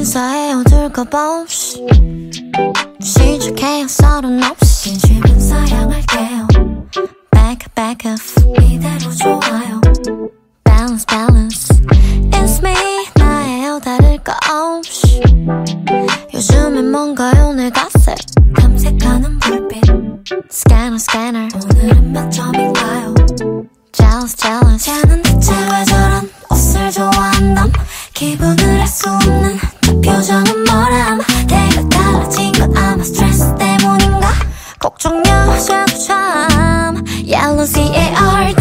인사해 어둘까봐 시작해요 서른 없이. 진심은 사양할게요. Back back off 이대로 좋아요. Balance balance. It's me 나예요 다를 거 없이. 요즘엔 뭔가요 내 갓색 탐색하는 불빛. Scanner scanner. 오늘은 몇 점인가요? Jealous jealous. 쟤는 대체 왜 저런 옷을 좋아한담? 기분을 알 수 없는 그 표정은 뭐람? 내가 달라진 건 아마 스트레스 때문인가? 걱정 여자도 참. Yellow C-A-R-D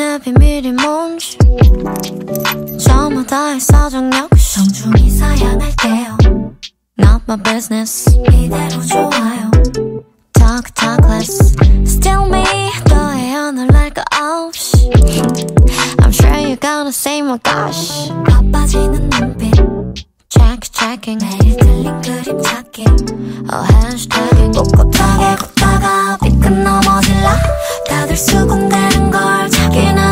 당신의 비밀이 뭔지 저마다의 사정 역시 정중히 사양할게요 Not my business 이대로 좋아요 Talk talk less Still me 너의 오늘 날거 없이 I'm sure you're gonna say my gosh 바빠지는 눈빛 Check checking 매일 틀린 그림 찾기 Oh hashtagging 꿋꿋하게 걷다가 삐끗 넘어질라 다들 수군대는 걸 자기는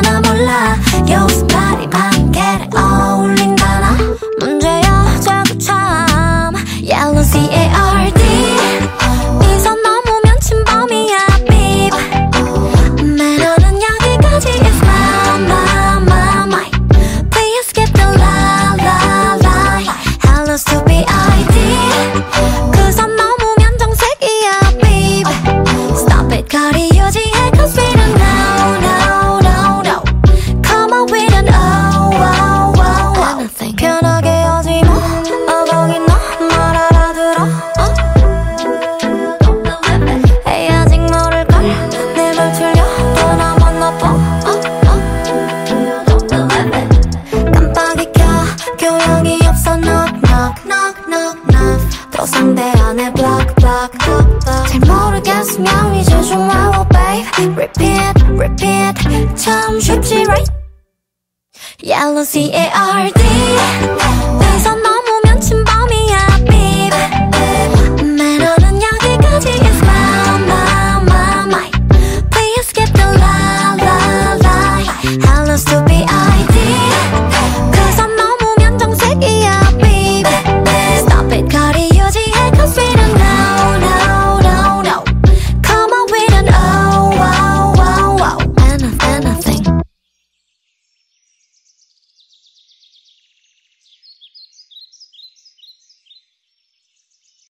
상대 안에 block block block block 잘 모르겠으면 이제 좀 와워 babe repeat repeat 참 쉽지 right Yellow C-A-R-D 내 손